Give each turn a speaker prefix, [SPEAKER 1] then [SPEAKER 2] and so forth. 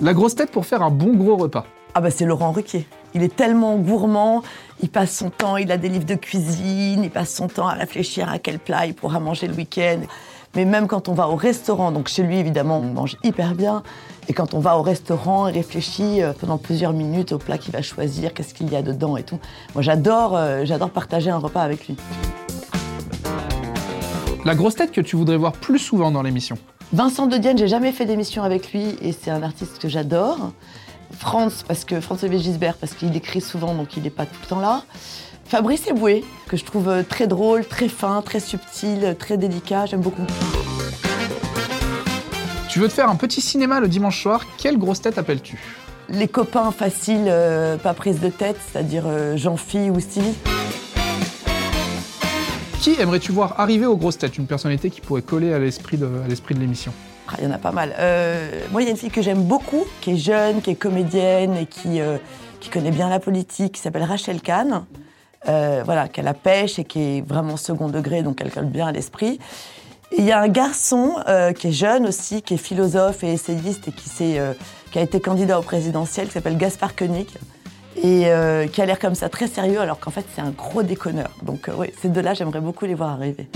[SPEAKER 1] La grosse tête pour faire un bon gros repas.
[SPEAKER 2] Ah bah c'est Laurent Ruquier. Il est tellement gourmand, il passe son temps, il a des livres de cuisine, il passe son temps à réfléchir à quel plat il pourra manger le week-end. Mais même quand on va au restaurant, donc chez lui évidemment on mange hyper bien, et quand on va au restaurant, il réfléchit euh, pendant plusieurs minutes au plat qu'il va choisir, qu'est-ce qu'il y a dedans et tout. Moi j'adore, euh, j'adore partager un repas avec lui.
[SPEAKER 1] La grosse tête que tu voudrais voir plus souvent dans l'émission.
[SPEAKER 2] Vincent De Dienne, j'ai jamais fait d'émission avec lui et c'est un artiste que j'adore. France, parce que François Gisbert, parce qu'il écrit souvent, donc il n'est pas tout le temps là. Fabrice Eboué, que je trouve euh, très drôle, très fin, très subtil, très délicat, j'aime beaucoup.
[SPEAKER 1] Tu veux te faire un petit cinéma le dimanche soir, quelle grosse tête appelles-tu?
[SPEAKER 2] Les copains faciles, euh, pas prise de tête, c'est-à-dire euh, Jean-Phi ou Stevie.
[SPEAKER 1] Qui aimerais-tu voir arriver aux grosses têtes? Une personnalité qui pourrait coller à l'esprit de, l'émission
[SPEAKER 2] Ah, Il y en a pas mal. Euh, moi, il y a une fille que j'aime beaucoup, qui est jeune, qui est comédienne et qui, euh, connaît bien la politique, qui s'appelle Rachel Kahn. Euh, voilà, qui a la pêche et qui est vraiment second degré, donc elle colle bien à l'esprit. Il y a un garçon qui est jeune aussi, qui est philosophe et essayiste et qui, qui a été candidat au présidentiel, qui s'appelle Gaspard Koenig, et euh, qui a l'air comme ça très sérieux, alors qu'en fait c'est un gros déconneur. Donc euh, oui, ces deux-là, j'aimerais beaucoup les voir arriver.